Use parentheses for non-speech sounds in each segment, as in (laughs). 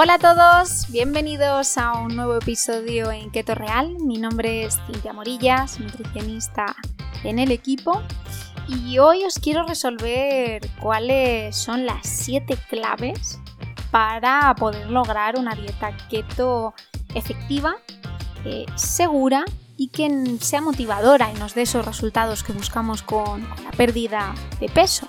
Hola a todos, bienvenidos a un nuevo episodio en Keto Real. Mi nombre es Cintia Morillas, nutricionista en el equipo y hoy os quiero resolver cuáles son las 7 claves para poder lograr una dieta keto efectiva, eh, segura y que sea motivadora y nos dé esos resultados que buscamos con, con la pérdida de peso.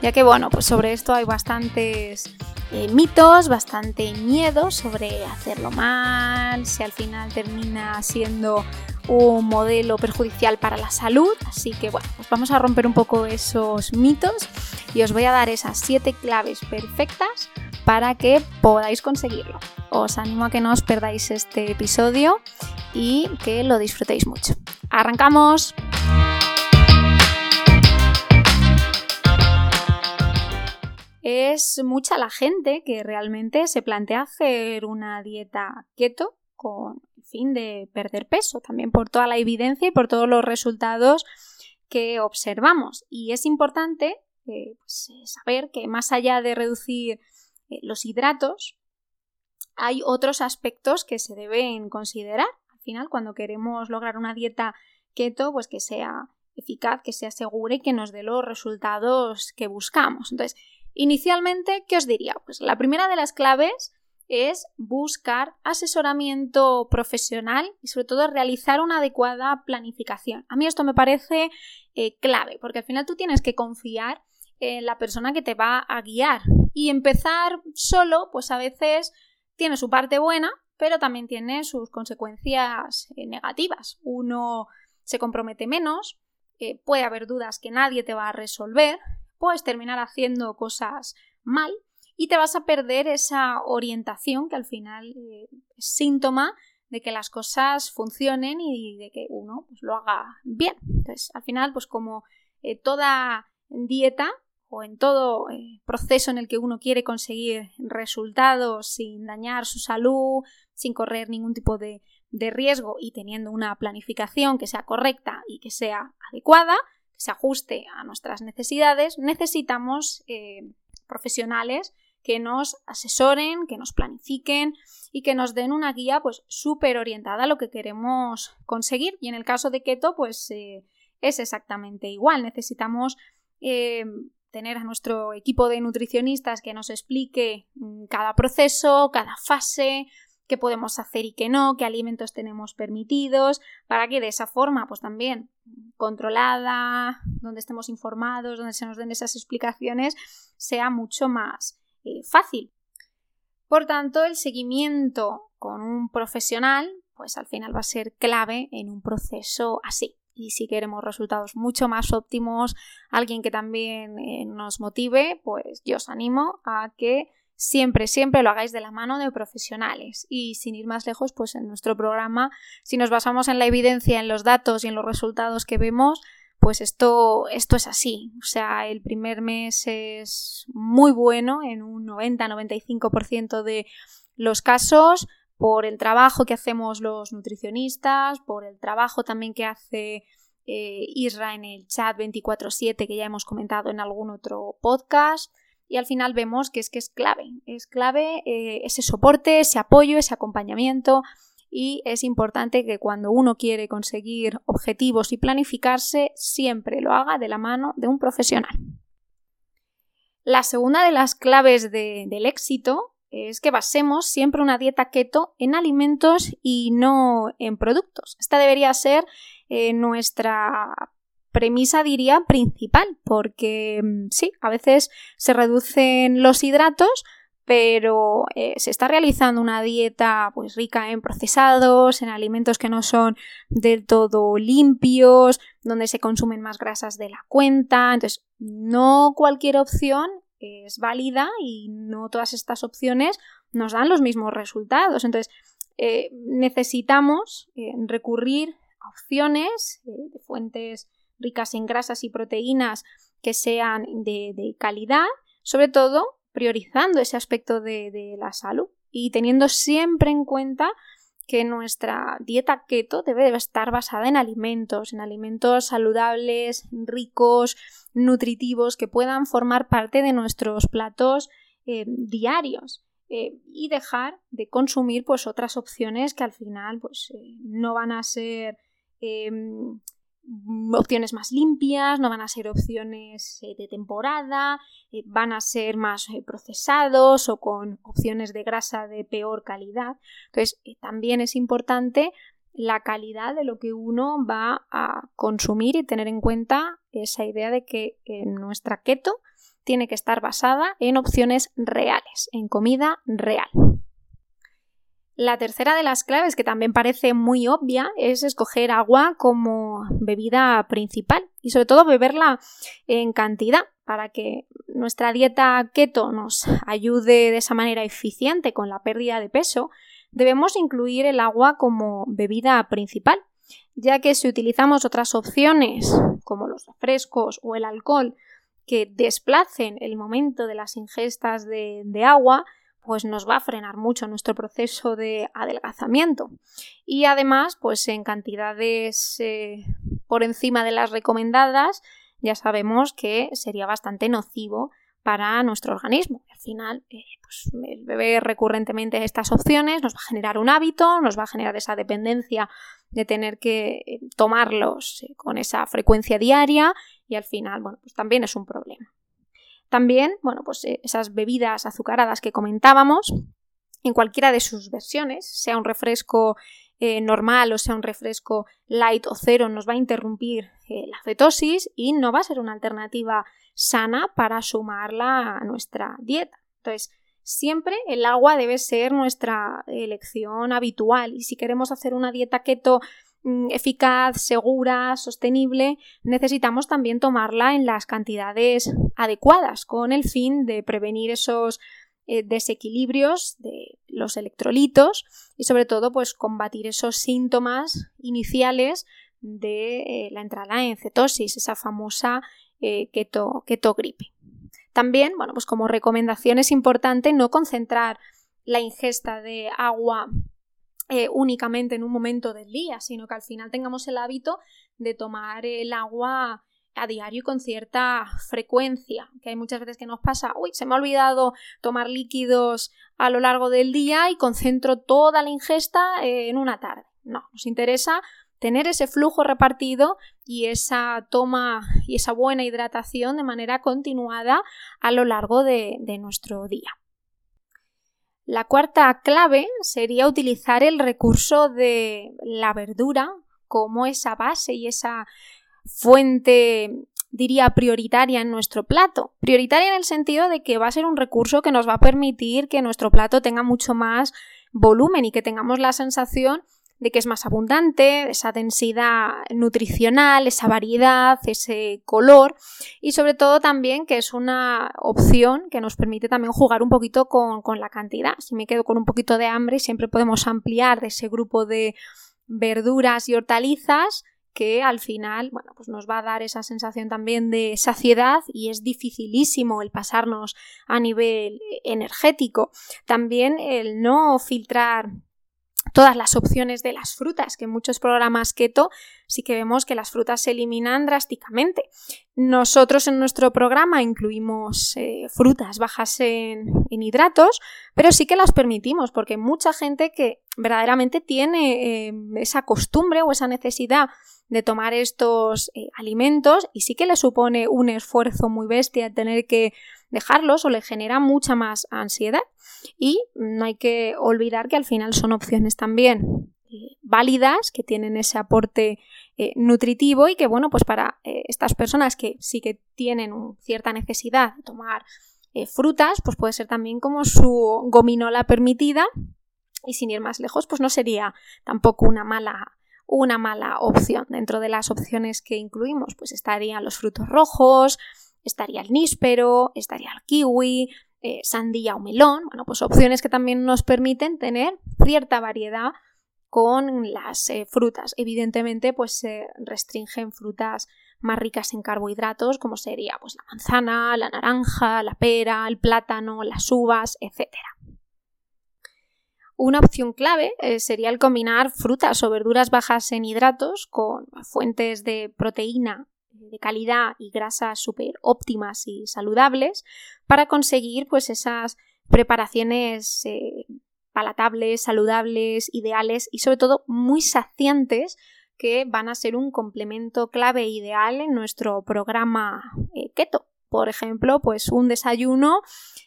Ya que bueno, pues sobre esto hay bastantes eh, mitos, bastante miedo sobre hacerlo mal, si al final termina siendo un modelo perjudicial para la salud. Así que bueno, pues vamos a romper un poco esos mitos y os voy a dar esas siete claves perfectas para que podáis conseguirlo. Os animo a que no os perdáis este episodio y que lo disfrutéis mucho. ¡Arrancamos! Es mucha la gente que realmente se plantea hacer una dieta keto con el fin de perder peso, también por toda la evidencia y por todos los resultados que observamos. Y es importante eh, pues, eh, saber que más allá de reducir eh, los hidratos, hay otros aspectos que se deben considerar. Al final, cuando queremos lograr una dieta keto, pues que sea eficaz, que sea segura y que nos dé los resultados que buscamos. Entonces, Inicialmente, ¿qué os diría? Pues la primera de las claves es buscar asesoramiento profesional y sobre todo realizar una adecuada planificación. A mí esto me parece eh, clave porque al final tú tienes que confiar en la persona que te va a guiar y empezar solo pues a veces tiene su parte buena pero también tiene sus consecuencias eh, negativas. Uno se compromete menos, eh, puede haber dudas que nadie te va a resolver puedes terminar haciendo cosas mal y te vas a perder esa orientación que al final eh, es síntoma de que las cosas funcionen y de que uno pues, lo haga bien. Entonces, al final, pues como eh, toda dieta o en todo eh, proceso en el que uno quiere conseguir resultados sin dañar su salud, sin correr ningún tipo de, de riesgo y teniendo una planificación que sea correcta y que sea adecuada, que se ajuste a nuestras necesidades, necesitamos eh, profesionales que nos asesoren, que nos planifiquen y que nos den una guía pues súper orientada a lo que queremos conseguir. Y en el caso de keto, pues eh, es exactamente igual. Necesitamos eh, tener a nuestro equipo de nutricionistas que nos explique mm, cada proceso, cada fase, qué podemos hacer y qué no, qué alimentos tenemos permitidos, para que de esa forma, pues también controlada, donde estemos informados, donde se nos den esas explicaciones, sea mucho más eh, fácil. Por tanto, el seguimiento con un profesional, pues al final va a ser clave en un proceso así. Y si queremos resultados mucho más óptimos, alguien que también eh, nos motive, pues yo os animo a que siempre, siempre lo hagáis de la mano de profesionales. Y sin ir más lejos, pues en nuestro programa, si nos basamos en la evidencia, en los datos y en los resultados que vemos, pues esto, esto es así. O sea, el primer mes es muy bueno en un 90-95% de los casos por el trabajo que hacemos los nutricionistas, por el trabajo también que hace eh, Isra en el chat 24/7 que ya hemos comentado en algún otro podcast y al final vemos que es que es clave, es clave eh, ese soporte, ese apoyo, ese acompañamiento y es importante que cuando uno quiere conseguir objetivos y planificarse siempre lo haga de la mano de un profesional. La segunda de las claves del éxito es que basemos siempre una dieta keto en alimentos y no en productos. Esta debería ser eh, nuestra premisa diría principal, porque mm, sí, a veces se reducen los hidratos, pero eh, se está realizando una dieta pues rica en procesados, en alimentos que no son del todo limpios, donde se consumen más grasas de la cuenta. Entonces, no cualquier opción es válida y no todas estas opciones nos dan los mismos resultados. Entonces, eh, necesitamos eh, recurrir a opciones de fuentes ricas en grasas y proteínas que sean de, calidad, sobre todo priorizando ese aspecto de, la salud y teniendo siempre en cuenta que nuestra dieta keto debe estar basada en alimentos, en alimentos saludables, ricos, nutritivos, que puedan formar parte de nuestros platos eh, diarios. eh, y dejar de consumir pues otras opciones que al final pues eh, no van a ser opciones más limpias, no van a ser opciones eh, de temporada, van a ser más procesados o con opciones de grasa de peor calidad. Entonces, también es importante la calidad de lo que uno va a consumir y tener en cuenta esa idea de que nuestra keto tiene que estar basada en opciones reales, en comida real. La tercera de las claves, que también parece muy obvia, es escoger agua como bebida principal y sobre todo beberla en cantidad para que nuestra dieta keto nos ayude de esa manera eficiente con la pérdida de peso, debemos incluir el agua como bebida principal, ya que si utilizamos otras opciones como los refrescos o el alcohol que desplacen el momento de las ingestas de, agua, pues nos va a frenar mucho nuestro proceso de adelgazamiento. Y además, pues en cantidades eh, por encima de las recomendadas, ya sabemos que sería bastante nocivo para nuestro organismo. Al final, eh, pues, beber recurrentemente estas opciones nos va a generar un hábito, nos va a generar esa dependencia de tener que eh, tomarlos con esa frecuencia diaria y al final, bueno, pues también es un problema. También, bueno, pues eh, esas bebidas azucaradas que comentábamos, en cualquiera de sus versiones, sea un refresco eh, normal o sea un refresco light o cero, nos va a interrumpir eh, la cetosis y no va a ser una alternativa sana para sumarla a nuestra dieta. Entonces, siempre el agua debe ser nuestra elección habitual y si queremos hacer una dieta keto Mm, eficaz, segura, sostenible, necesitamos también tomarla en las cantidades adecuadas con el fin de prevenir esos eh, desequilibrios de los electrolitos y sobre todo pues combatir esos síntomas iniciales de eh, la entrada en cetosis, esa famosa eh, keto. También, bueno, pues como recomendación es importante no concentrar la ingesta de agua eh, únicamente en un momento del día, sino que al final tengamos el hábito de tomar el agua a diario con cierta frecuencia, que hay muchas veces que nos pasa, uy, se me ha olvidado tomar líquidos a lo largo del día y concentro toda la ingesta eh, en una tarde. No, nos interesa tener ese flujo repartido y esa toma y esa buena hidratación de manera continuada a lo largo de nuestro día. La cuarta clave sería utilizar el recurso de la verdura como esa base y esa fuente diría prioritaria en nuestro plato. Prioritaria en el sentido de que va a ser un recurso que nos va a permitir que nuestro plato tenga mucho más volumen y que tengamos la sensación de que es más abundante, esa densidad nutricional, esa variedad, ese color y sobre todo también que es una opción que nos permite también jugar un poquito con, la cantidad. Si me quedo con un poquito de hambre, siempre podemos ampliar de ese grupo de verduras y hortalizas que al final, bueno, pues nos va a dar esa sensación también de saciedad y es dificilísimo el pasarnos a nivel energético. También el no filtrar todas las opciones de las frutas, que muchos programas keto sí que vemos que las frutas se eliminan drásticamente. Nosotros en nuestro programa incluimos eh, frutas bajas en, hidratos, pero sí que las permitimos, porque mucha gente que verdaderamente tiene eh, esa costumbre o esa necesidad de tomar estos eh, alimentos y sí que le supone un esfuerzo muy bestia tener que dejarlos o le genera mucha más ansiedad. Y no hay que olvidar que al final son opciones también eh, válidas, que tienen ese aporte eh, nutritivo y que, bueno, pues para eh, estas personas que sí que tienen cierta necesidad de tomar frutas, pues puede ser también como su gominola permitida y sin ir más lejos, pues no sería tampoco una mala una mala opción. Dentro de las opciones que incluimos, pues estarían los frutos rojos, estaría el níspero, estaría el kiwi, sandía o melón, bueno, pues opciones que también nos permiten tener cierta variedad con las eh, frutas. Evidentemente, pues se restringen frutas más ricas en carbohidratos, como sería pues, la manzana, la naranja, la pera, el plátano, las uvas, etc. Una opción clave eh, sería el combinar frutas o verduras bajas en hidratos con fuentes de proteína de calidad y grasas súper óptimas y saludables para conseguir pues esas preparaciones eh, palatables, saludables, ideales y sobre todo muy saciantes que van a ser un complemento clave ideal en nuestro programa eh, keto. Por ejemplo, pues un desayuno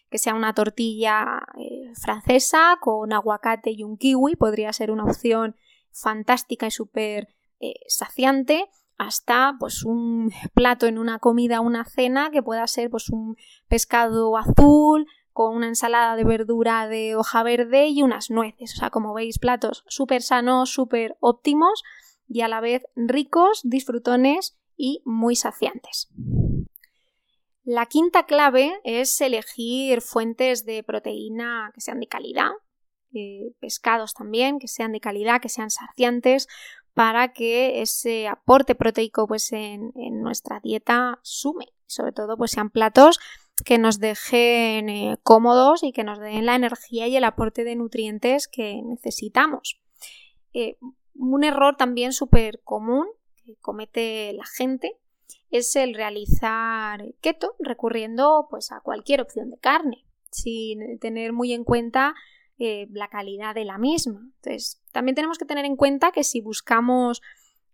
que sea una tortilla eh, francesa con aguacate y un kiwi podría ser una opción fantástica y súper eh, saciante hasta pues un plato en una comida, una cena que pueda ser pues un pescado azul con una ensalada de verdura de hoja verde y unas nueces. O sea, como veis, platos súper sanos, súper óptimos y a la vez ricos, disfrutones y muy saciantes. La quinta clave es elegir fuentes de proteína que sean de calidad, eh, pescados también, que sean de calidad, que sean saciantes, para que ese aporte proteico pues, en, nuestra dieta sume. Sobre todo, pues sean platos que nos dejen eh, cómodos y que nos den la energía y el aporte de nutrientes que necesitamos. Eh, un error también súper común que comete la gente es el realizar keto recurriendo pues a cualquier opción de carne sin tener muy en cuenta eh, la calidad de la misma. Entonces, también tenemos que tener en cuenta que si buscamos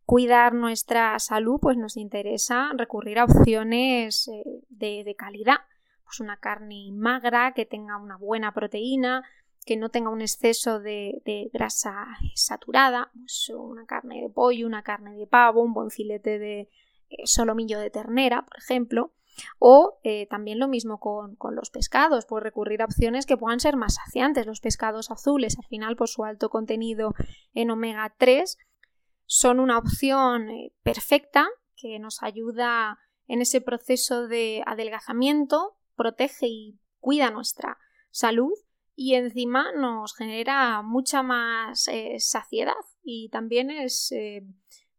cuidar nuestra salud, pues nos interesa recurrir a opciones de, calidad. Pues una carne magra, que tenga una buena proteína, que no tenga un exceso de, grasa saturada, pues una carne de pollo, una carne de pavo, un buen filete de eh, solomillo de ternera, por ejemplo. O eh, también lo mismo con, los pescados, pues recurrir a opciones que puedan ser más saciantes. Los pescados azules, al final, por su alto contenido en omega 3, son una opción eh, perfecta que nos ayuda en ese proceso de adelgazamiento, protege y cuida nuestra salud y encima nos genera mucha más eh, saciedad y también es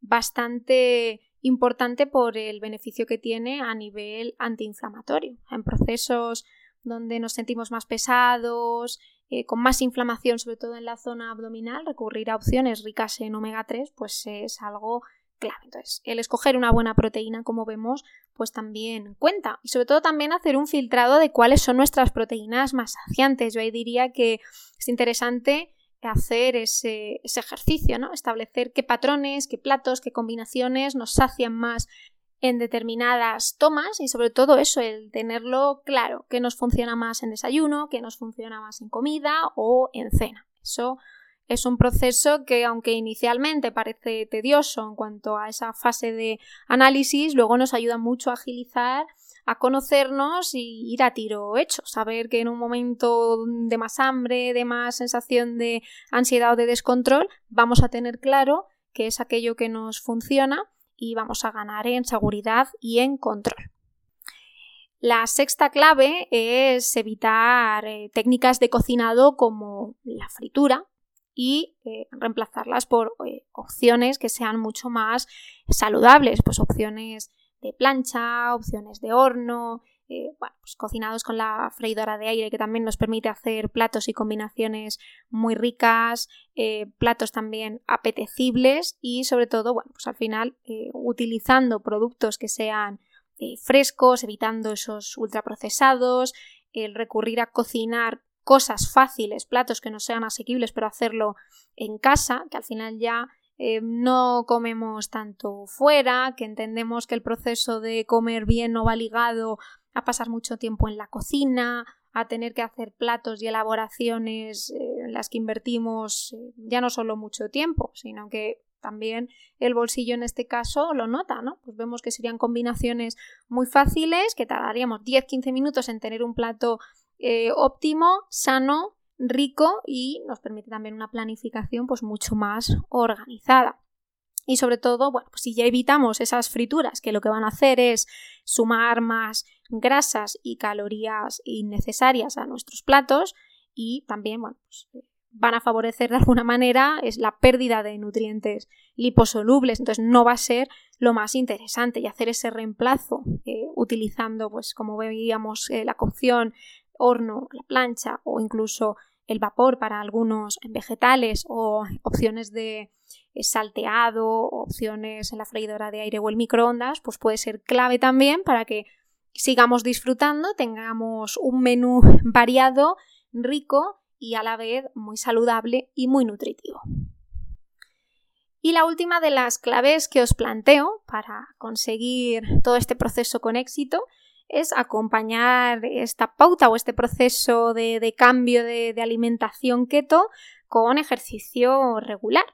bastante importante por el beneficio que tiene a nivel antiinflamatorio. En procesos donde nos sentimos más pesados, eh, con más inflamación, sobre todo en la zona abdominal, recurrir a opciones ricas en omega 3, pues es algo clave. Entonces, el escoger una buena proteína, como vemos, pues también cuenta. Y sobre todo también hacer un filtrado de cuáles son nuestras proteínas más saciantes. Yo ahí diría que es interesante hacer ese, ejercicio, ¿no? Establecer qué patrones, qué platos, qué combinaciones nos sacian más en determinadas tomas y sobre todo eso, el tenerlo claro, qué nos funciona más en desayuno, qué nos funciona más en comida o en cena. Eso es un proceso que, aunque inicialmente parece tedioso en cuanto a esa fase de análisis, luego nos ayuda mucho a agilizar a conocernos y ir a tiro hecho, saber que en un momento de más hambre, de más sensación de ansiedad o de descontrol, vamos a tener claro que es aquello que nos funciona y vamos a ganar en seguridad y en control. La sexta clave es evitar eh, técnicas de cocinado como la fritura y eh, reemplazarlas por eh, opciones que sean mucho más saludables, pues opciones de plancha, opciones de horno, eh, bueno, pues cocinados con la freidora de aire que también nos permite hacer platos y combinaciones muy ricas, platos también apetecibles y sobre todo, bueno, pues al final utilizando productos que sean frescos, evitando esos ultraprocesados, el recurrir a cocinar cosas fáciles, platos que no sean asequibles, pero hacerlo en casa, que al final ya eh, no comemos tanto fuera, que entendemos que el proceso de comer bien no va ligado a pasar mucho tiempo en la cocina, a tener que hacer platos y elaboraciones eh, en las que invertimos eh, ya no solo mucho tiempo, sino que también el bolsillo en este caso lo nota, ¿no? Pues vemos que serían combinaciones muy fáciles, que tardaríamos 10-15 minutos en tener un plato óptimo, sano rico y nos permite también una planificación pues mucho más organizada. Y sobre todo, bueno, pues si ya evitamos esas frituras que lo que van a hacer es sumar más grasas y calorías innecesarias a nuestros platos y también, bueno, pues van a favorecer de alguna manera es la pérdida de nutrientes liposolubles, entonces no va a ser lo más interesante y hacer ese reemplazo eh, utilizando, pues como veíamos, eh, la cocción horno, la plancha o incluso el vapor para algunos vegetales o (laughs) opciones de eh, salteado, opciones en la freidora de aire o el microondas, pues puede ser clave también para que sigamos disfrutando, tengamos un menú (laughs) variado rico y a la vez muy saludable y muy nutritivo. Y la última de las claves que os planteo para conseguir todo este proceso con éxito es acompañar esta pauta o este proceso de, cambio de, alimentación keto con ejercicio regular.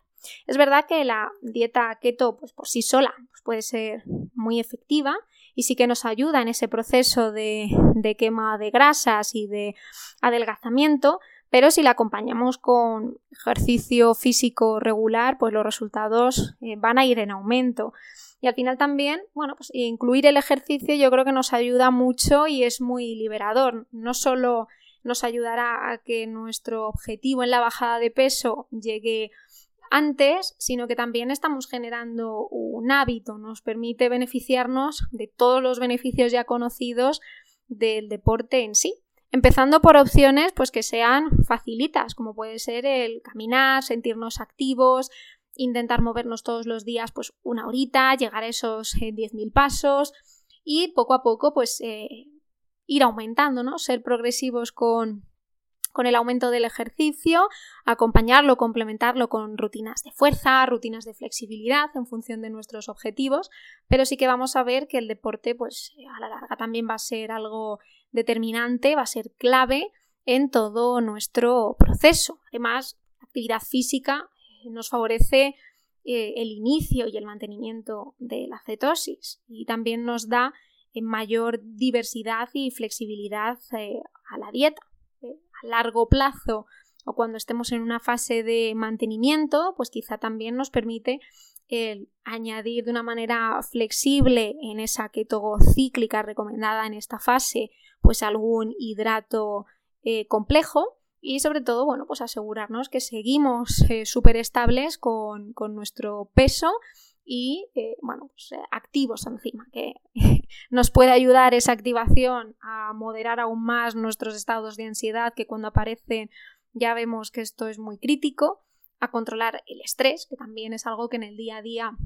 Es verdad que la dieta keto pues, por sí sola pues, puede ser muy efectiva y sí que nos ayuda en ese proceso de, de quema de grasas y de adelgazamiento, pero si la acompañamos con ejercicio físico regular, pues los resultados eh, van a ir en aumento. Y al final también, bueno, pues incluir el ejercicio yo creo que nos ayuda mucho y es muy liberador. No solo nos ayudará a que nuestro objetivo en la bajada de peso llegue antes, sino que también estamos generando un hábito, nos permite beneficiarnos de todos los beneficios ya conocidos del deporte en sí. Empezando por opciones pues que sean facilitas, como puede ser el caminar, sentirnos activos, intentar movernos todos los días pues una horita, llegar a esos 10.000 eh, pasos y poco a poco pues eh, ir aumentando, ¿no? Ser progresivos con, con el aumento del ejercicio, acompañarlo, complementarlo con rutinas de fuerza, rutinas de flexibilidad en función de nuestros objetivos, pero sí que vamos a ver que el deporte pues a la larga también va a ser algo determinante, va a ser clave en todo nuestro proceso. Además, la actividad física eh, nos favorece eh, el inicio y el mantenimiento de la cetosis y también nos da eh, mayor diversidad y flexibilidad a la dieta. Largo plazo o cuando estemos en una fase de mantenimiento, pues quizá también nos permite añadir de una manera flexible en esa keto cíclica recomendada en esta fase, pues algún hidrato eh, complejo y sobre todo, bueno, pues asegurarnos que seguimos eh, súper estables con, nuestro peso y, eh, bueno, pues, activos encima, que (laughs) nos puede ayudar esa activación a moderar aún más nuestros estados de ansiedad que cuando aparecen ya vemos que esto es muy crítico a controlar el estrés, que también es algo que en el día a día,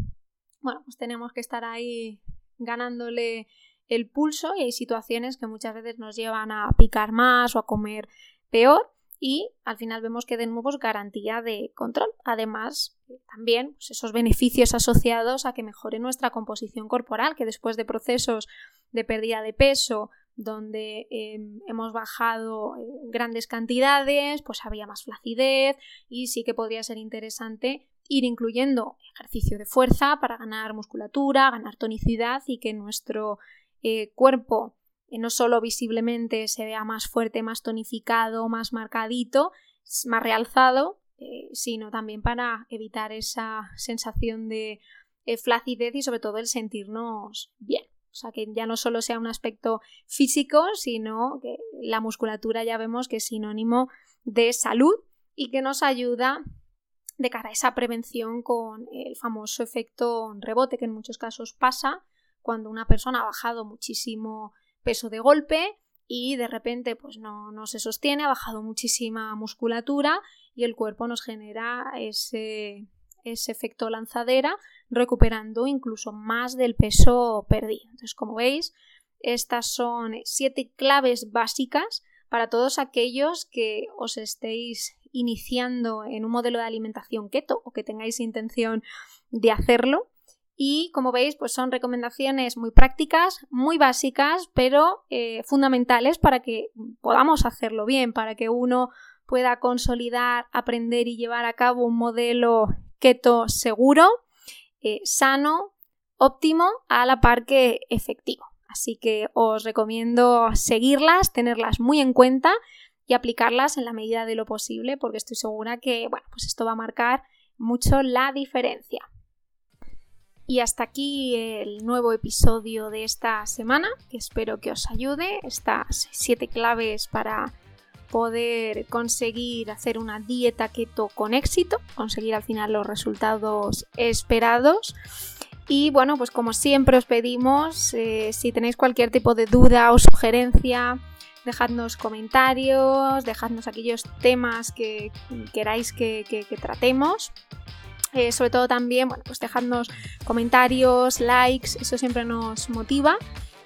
bueno, pues tenemos que estar ahí ganándole el pulso y hay situaciones que muchas veces nos llevan a picar más o a comer peor y al final vemos que de nuevo es garantía de control. Además, también pues, esos beneficios asociados a que mejore nuestra composición corporal, que después de procesos de pérdida de peso, donde em, hemos bajado eh, grandes cantidades, pues había más flacidez y sí que podría ser interesante ir incluyendo ejercicio de fuerza para ganar musculatura, ganar tonicidad y que nuestro eh, cuerpo eh, no solo visiblemente se vea más fuerte, más tonificado, más marcadito, más realzado, sino también para evitar esa sensación de flacidez y sobre todo el sentirnos bien. O sea, que ya no solo sea un aspecto físico, sino que la musculatura ya vemos que es sinónimo de salud y que nos ayuda de cara a esa prevención con el famoso efecto rebote que en muchos casos pasa cuando una persona ha bajado muchísimo peso de golpe y de repente pues no, no se sostiene, ha bajado muchísima musculatura y el cuerpo nos genera ese, ese efecto lanzadera, recuperando incluso más del peso perdido. Entonces, como veis, estas son siete claves básicas para todos aquellos que os estéis iniciando en un modelo de alimentación keto o que tengáis intención de hacerlo. Y como veis, pues son recomendaciones muy prácticas, muy básicas, pero eh, fundamentales para que podamos hacerlo bien, para que uno pueda consolidar, aprender y llevar a cabo un modelo keto seguro, eh, sano, óptimo, a la par que efectivo. Así que os recomiendo seguirlas, tenerlas muy en cuenta y aplicarlas en la medida de lo posible, porque estoy segura que, bueno, pues esto va a marcar mucho la diferencia. Y hasta aquí el nuevo episodio de esta semana, que espero que os ayude. Estas siete claves para poder conseguir hacer una dieta keto con éxito, conseguir al final los resultados esperados. Y bueno, pues como siempre os pedimos, eh, si tenéis cualquier tipo de duda o sugerencia, dejadnos comentarios, dejadnos aquellos temas que queráis que, tratemos. Eh, sobre todo también, bueno, pues dejadnos comentarios, likes, eso siempre nos motiva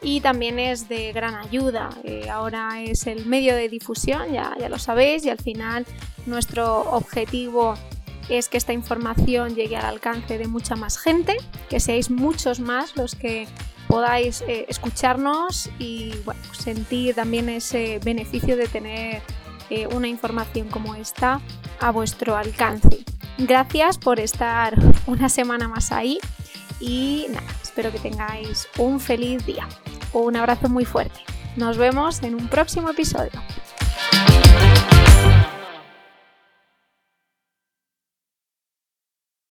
y también es de gran ayuda. Ahora es el medio de difusión, ya, ya lo sabéis, y al final nuestro objetivo es que esta información llegue al alcance de mucha más gente, que seáis muchos más los que podáis eh, escucharnos y sentir también ese beneficio de tener eh, una información como esta a vuestro alcance. Gracias por estar una semana más ahí y nada, espero que tengáis un feliz día. Un abrazo muy fuerte. Nos vemos en un próximo episodio.